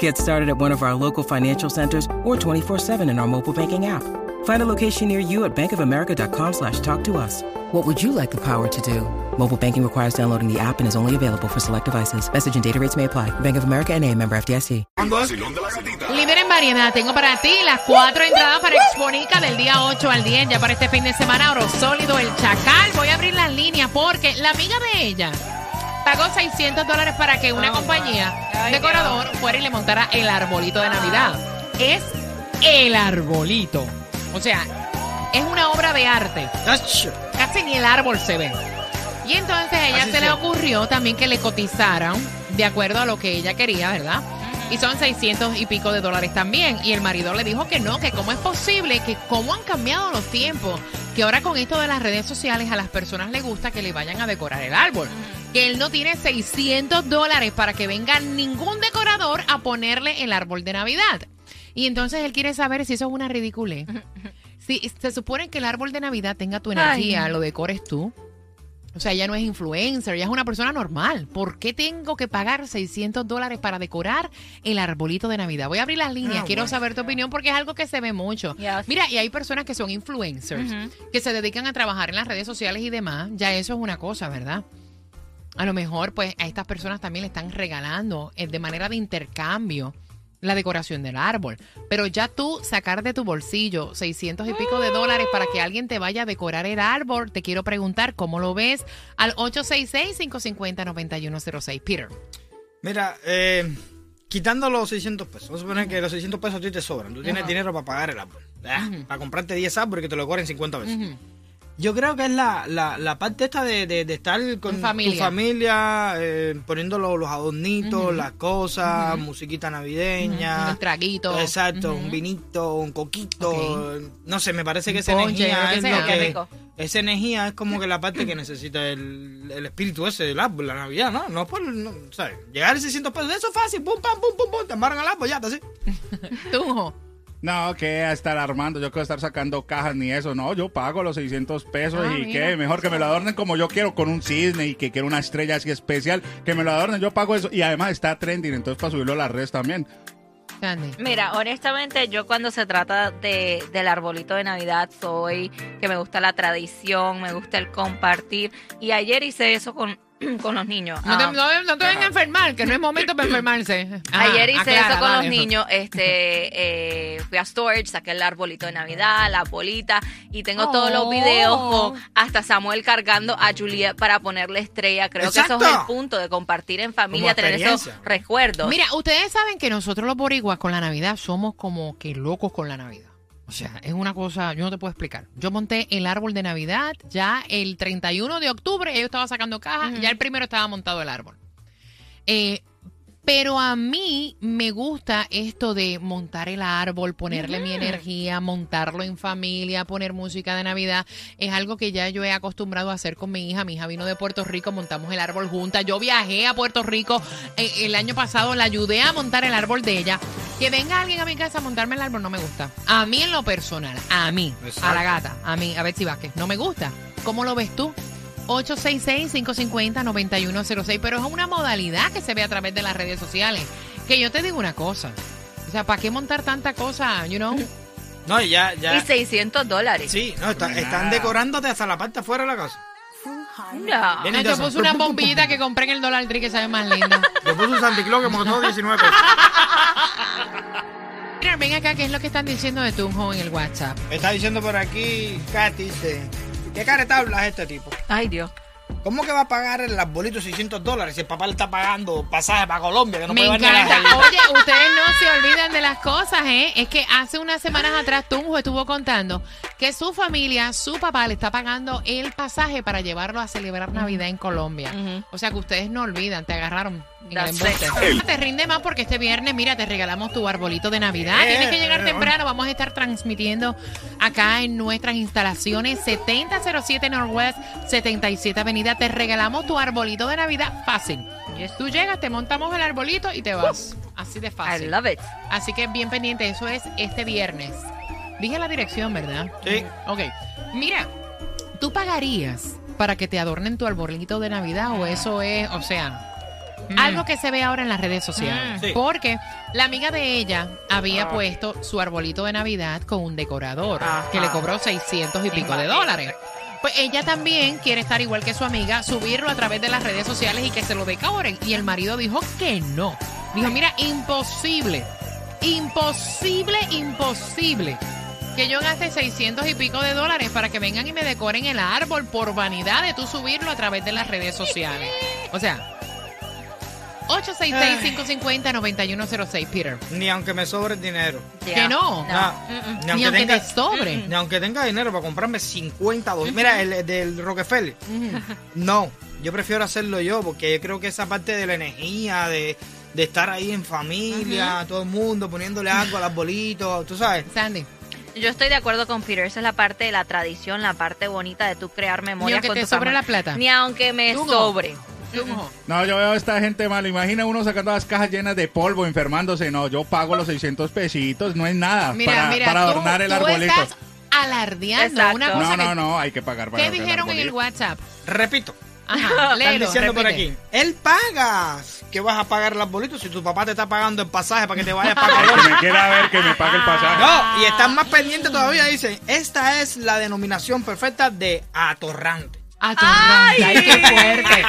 Get started at one of our local financial centers or 24-7 in our mobile banking app. Find a location near you at bankofamerica.com slash talk to us. What would you like the power to do? Mobile banking requires downloading the app and is only available for select devices. Message and data rates may apply. Bank of America and a member FDIC. Líder en variedad, tengo para ti las cuatro entradas para Exponica del día 8 al 10, ya para este fin de semana, Oro Sólido, El Chacal. Voy a abrir las líneas porque la amiga de ella pagó 600 dólares para que una compañía decorador fuera y le montara el arbolito de Navidad. Es el arbolito. O sea, es una obra de arte. Casi ni el árbol se ve. Y entonces a ella se le ocurrió también que le cotizaran de acuerdo a lo que ella quería, ¿verdad? Y son 600 y pico de dólares también. Y el marido le dijo que no, que cómo es posible, que cómo han cambiado los tiempos, que ahora con esto de las redes sociales a las personas les gusta que le vayan a decorar el árbol. Que él no tiene 600 dólares para que venga ningún decorador a ponerle el árbol de Navidad. Y entonces él quiere saber si eso es una ridícula. Si se supone que el árbol de Navidad tenga tu energía, lo decores tú. O sea, ella no es influencer, ella es una persona normal. ¿Por qué tengo que pagar 600 dólares para decorar el arbolito de Navidad? Voy a abrir las líneas, quiero saber tu opinión porque es algo que se ve mucho. Yes. Mira, y hay personas que son influencers, que se dedican a trabajar en las redes sociales y demás. Ya eso es una cosa, ¿verdad? A lo mejor, pues, a estas personas también le están regalando eh, de manera de intercambio la decoración del árbol. Pero ya tú sacar de tu bolsillo 600 y pico de dólares para que alguien te vaya a decorar el árbol, te quiero preguntar cómo lo ves al 866-550-9106. Peter. Mira, eh, quitando los 600 pesos, vamos a suponer que los 600 pesos a ti te sobran. Tú tienes dinero para pagar el árbol. Para comprarte 10 árboles que te lo cobren 50 veces. Yo creo que es la, la, la parte esta de, de, de estar con familia. tu familia, eh, poniendo los, los adornitos, las cosas, musiquita navideña. Unos traguitos. Exacto, un vinito, un coquito. No sé, me parece que Un esa ponche, energía que es sea. lo que... rico. Esa energía es como que la parte que necesita el, el espíritu ese del árbol, la Navidad, ¿no? No por, no, ¿sabes? Llegar a 600 pesos, eso es fácil, pum, pam, pum, pum, pum, te amarran al árbol, ya, está así. Tú, No, que a estar armando, yo quiero estar sacando cajas ni eso, no, yo pago los 600 pesos Ah, y que mejor que me lo adornen como yo quiero con un cisne y que quiero una estrella así especial, que me lo adornen, yo pago eso y además está trending, entonces para subirlo a las redes también. Mira, honestamente, yo cuando se trata de, del arbolito de Navidad soy que me gusta la tradición, me gusta el compartir. Y ayer hice eso con, con los niños. No te, Ah, no, no te vengas a enfermar, que no es momento para enfermarse. Ajá, Ayer hice aclara, eso con dale. los niños. Este, eh, fui a storage, saqué el arbolito de Navidad, la bolita y tengo todos los Oh. videos con hasta Samuel cargando a Juliet para ponerle estrella. Creo que eso es el punto de compartir en familia, Como tener esos recuerdos. Mira, ustedes saben que nosotros los boricuas con la Navidad somos como que locos con la Navidad. O sea, es una cosa, yo no te puedo explicar. Yo monté el árbol de Navidad ya el 31 de octubre, yo estaba sacando cajas, ya el primero estaba montado el árbol. Eh, pero a mí me gusta esto de montar el árbol, ponerle mi energía, montarlo en familia, poner música de Navidad. Es algo que ya yo he acostumbrado a hacer con mi hija. Mi hija vino de Puerto Rico, montamos el árbol juntas. Yo viajé a Puerto Rico eh, el año pasado, la ayudé a montar el árbol de ella. Que venga alguien a mi casa a montarme el árbol no me gusta. A mí en lo personal, a mí, a la gata, a mí, a Betsy Vázquez, no me gusta. ¿Cómo lo ves tú? 866-550-9106, pero es una modalidad que se ve a través de las redes sociales. Que yo te digo una cosa, o sea, ¿para qué montar tanta cosa, you know? No, y ya, ya. Y 600 dólares. Sí, no, está- están decorándote hasta la parte afuera de la casa. No. Bien. Ay, yo puse una bombillita que compré en el Dollar Tree que sabe más linda. Yo puse un Santa Claus que me costó 19 pesos. Mira, ven acá, ¿qué es lo que están diciendo de Tunjo en el WhatsApp? Está diciendo por aquí, Katy, dice, ¿qué caretabla es este tipo? Ay, Dios. ¿Cómo que va a pagar el arbolito 600 dólares si el papá le está pagando pasaje para Colombia? Que no Me puede encanta. Oye, ustedes no se olvidan de las cosas, ¿eh? Es que hace unas semanas atrás Tunjo estuvo contando que su familia, su papá le está pagando el pasaje para llevarlo a celebrar Navidad en Colombia. O sea que ustedes no olvidan, te agarraron en el That's embuste. it. Te rinde más porque este viernes, mira, te regalamos tu arbolito de Navidad. Eh, Tienes que llegar temprano. Vamos a estar transmitiendo acá en nuestras instalaciones 7007 Northwest 77 Avenida. Te regalamos tu arbolito de Navidad fácil. Tú llegas, te montamos el arbolito y te vas. Así de I fácil. love it. Así que bien pendiente, eso es este viernes. Dije la dirección, ¿verdad? Sí. Ok. Mira, ¿tú pagarías para que te adornen tu arbolito de Navidad o eso es, o sea, algo que se ve ahora en las redes sociales? Mm. Sí. Porque la amiga de ella había puesto su arbolito de Navidad con un decorador Ajá. que le cobró 600 y pico de dólares. Pues ella también quiere estar igual que su amiga, subirlo a través de las redes sociales y que se lo decoren. Y el marido dijo que no. Dijo, mira, imposible, imposible, imposible que yo gaste 600 y pico de dólares para que vengan y me decoren el árbol por vanidad de tú subirlo a través de las redes sociales. O sea, 866-550-9106, Peter. Ni aunque me sobre el dinero. Que no. Ni Ni aunque, aunque tenga, te sobre. ni aunque tenga dinero para comprarme 50 dólares. Mira, el del Rockefeller. No, yo prefiero hacerlo yo porque yo creo que esa parte de la energía, de, de estar ahí en familia, todo el mundo poniéndole algo al arbolito, tú sabes. Sandy. Yo estoy de acuerdo con Peter. Esa es la parte de la tradición, la parte bonita de tú crear memorias aunque con te tu sobre familia. la plata. Ni aunque me Tú no. sobre. Tú, no. Yo veo a esta gente mal. Imagina uno sacando las cajas llenas de polvo, enfermándose. No, yo pago los 600 pesitos, no es nada Mira, para, mira, para tú- adornar el tú arbolito. estás alardeando Exacto. una cosa No, no, que- no, hay que pagar para ¿Qué el dijeron en el. WhatsApp? Repito, Ajá, están diciendo por aquí. Él paga. ¿Qué vas a pagar el arbolito si tu papá te está pagando el pasaje para que te vayas para que Colombia? me quiera ver, que me pague el pasaje. No, y están más pendientes todavía. Dicen, esta es la denominación perfecta de atorrante. Atorrante. Ay, qué fuerte.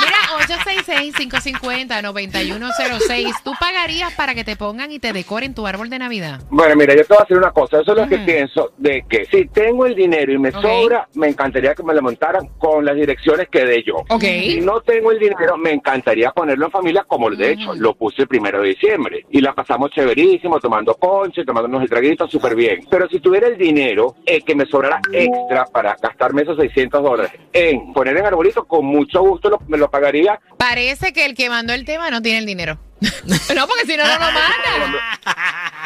Mira, 866-550-9106. ¿Tú pagarías para que te pongan y te decoren tu árbol de Navidad? Bueno, mira, yo te voy a decir una cosa. Eso es lo que pienso de que si tengo el dinero y me sobra, me encantaría que me lo montaran con las direcciones que dé yo. Ok. Si no tengo el dinero, me encantaría ponerlo en familia, como de hecho lo puse el primero de diciembre. Y la pasamos chéverísimo, tomando ponche, tomándonos el traguito, súper bien. Pero si tuviera el dinero, eh, que me sobrara extra para gastarme esos 600 dólares en poner en arbolito, con mucho gusto lo- me lo pagaría. Parece que el que mandó el tema no tiene el dinero. no, porque si no, no lo manda.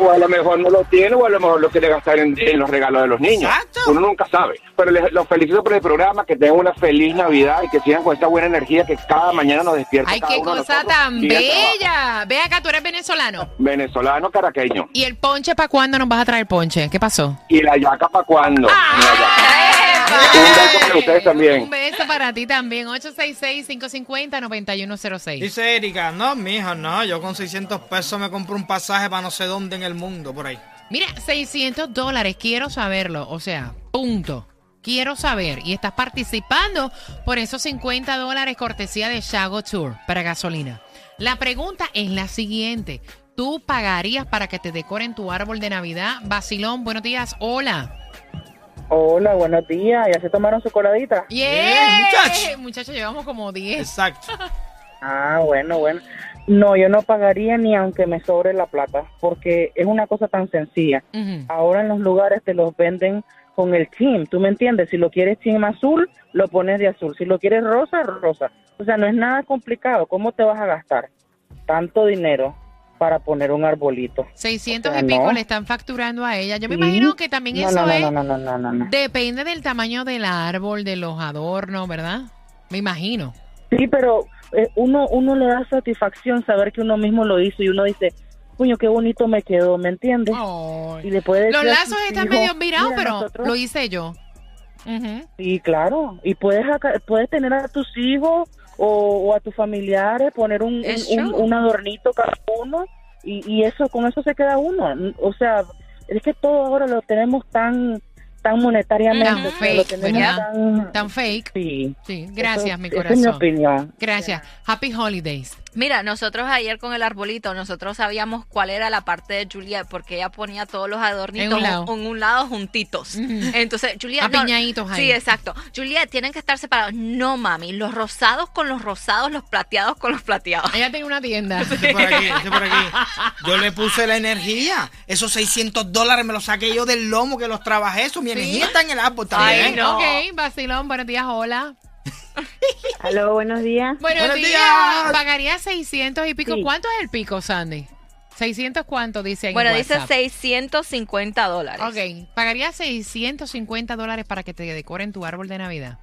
O a lo mejor no lo tiene, o a lo mejor lo quiere gastar en, en los regalos de los niños. Exacto. Uno nunca sabe. Pero les, los felicito por el programa, que tengan una feliz Navidad y que sigan con esta buena energía que cada mañana nos despierta. Ay, cada qué uno cosa nosotros tan bella. Ve acá, tú eres venezolano. Venezolano, caraqueño. ¿Y el ponche para cuándo nos vas a traer ponche? ¿Qué pasó? ¿Y la yaca para cuándo? Ah. Un beso para ustedes también. Un beso para ti también. 866-550-9106. Dice Erika, no, mijo, no, yo con 600 pesos me compro un pasaje para no sé dónde en el mundo, por ahí. Mira, 600 dólares, quiero saberlo. O sea, punto. Quiero saber. Y estás participando por esos 50 dólares cortesía de Shago Tour para gasolina. La pregunta es la siguiente. ¿Tú pagarías para que te decoren tu árbol de Navidad? Basilón, buenos días. Hola. Hola, buenos días. ¿Ya se tomaron su coladita? Yeah. muchacho. Muchachos, llevamos como 10. Exacto. Ah, bueno, bueno. No, yo no pagaría ni aunque me sobre la plata, porque es una cosa tan sencilla. Ahora en los lugares te los venden con el team, ¿tú me entiendes? Si lo quieres team azul, lo pones de azul. Si lo quieres rosa, rosa. O sea, no es nada complicado. ¿Cómo te vas a gastar tanto dinero para poner un arbolito? 600 O sea, y pico no. le están facturando a ella. Yo me Sí. imagino que también No, eso no, es... no, no, no, no, no, no. Depende del tamaño del árbol, de los adornos, ¿verdad? Me imagino. Sí, pero eh, uno, uno le da satisfacción saber que uno mismo lo hizo y uno dice, puño, qué bonito me quedó, ¿me entiendes? Y le puede Los lazos están medio virados, "Mira, pero nosotros-" lo hice yo. Ujú. Sí, claro. Y puedes puedes tener a tus hijos o, o a tus familiares, poner un, un, un- true. un adornito cada uno y, y eso con eso se queda uno. O sea, es que todo ahora lo tenemos tan tan monetariamente, Tan fake, lo tenemos ¿verdad? tan... Tan fake. Sí. Sí, gracias, Eso- mi esa es mi corazón. opinión. Gracias. Happy Holidays. Mira, nosotros ayer con el arbolito, nosotros sabíamos cuál era la parte de Juliet, porque ella ponía todos los adornitos En un lado. en un lado juntitos. Entonces, Juliet. Apiñaditos ahí. Sí, exacto. Juliet, tienen que estar separados. No, mami, los rosados con los rosados, los plateados con los plateados. Ella tiene una tienda. Por aquí, por aquí. Yo le puse la energía. Esos 600 dólares me los saqué yo del lomo que los trabajé. Eso, mi energía está en el árbol también. Ay, no. Ok, vacilón, buenos días, hola. Aló, buenos días. Buenos, Buenos días. días. Pagaría 600 y pico. Sí. ¿Cuánto es el pico, Sandy? ¿600 cuánto dice en Bueno, dice WhatsApp? 650 dólares. Ok, pagaría 650 dólares para que te decoren tu árbol de Navidad.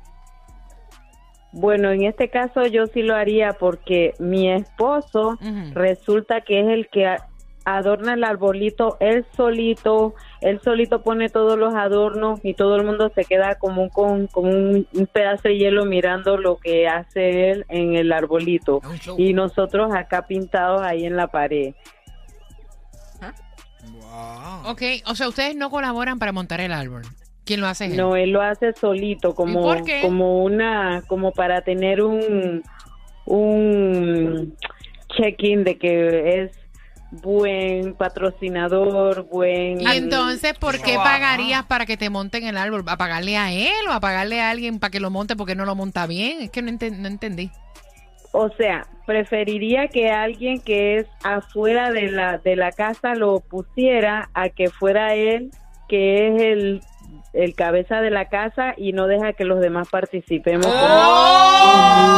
Bueno, en este caso yo sí lo haría porque mi esposo Ujú. resulta que es el que adorna el arbolito él solito, él solito pone todos los adornos y todo el mundo se queda como un, con, como un, un pedazo de hielo mirando lo que hace él en el arbolito y nosotros acá pintados ahí en la pared. Wow. Ok, o sea, ustedes no colaboran para montar el árbol. ¿Quién lo hace? él? No, él lo hace solito, como, por qué? como una, como para tener un, un check-in de que es buen patrocinador, buen. Y entonces, ¿por qué Wow. pagarías para que te monten el árbol? ¿A pagarle a él o a pagarle a alguien para que lo monte porque no lo monta bien? Es que no, enten- no entendí. O sea, preferiría que alguien que es afuera de la de la casa lo pusiera a que fuera él que es el el cabeza de la casa y no deja que los demás participemos. ¡Oh!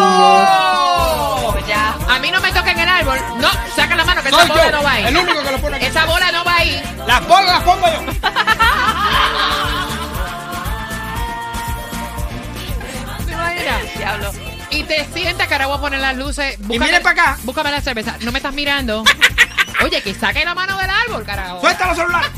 ya. A mí no me toquen el árbol. No, saca la mano que Soy esa bola yo, no va ahí. el único que lo pone aquí. Esa bola no va ahí. Las bolas las pongo yo. Y te sientas que ahora voy a poner las luces. mire pa' acá. Búscame la cerveza. No me estás mirando. Oye, que saque la mano del árbol, carajo. Suelta los celulares.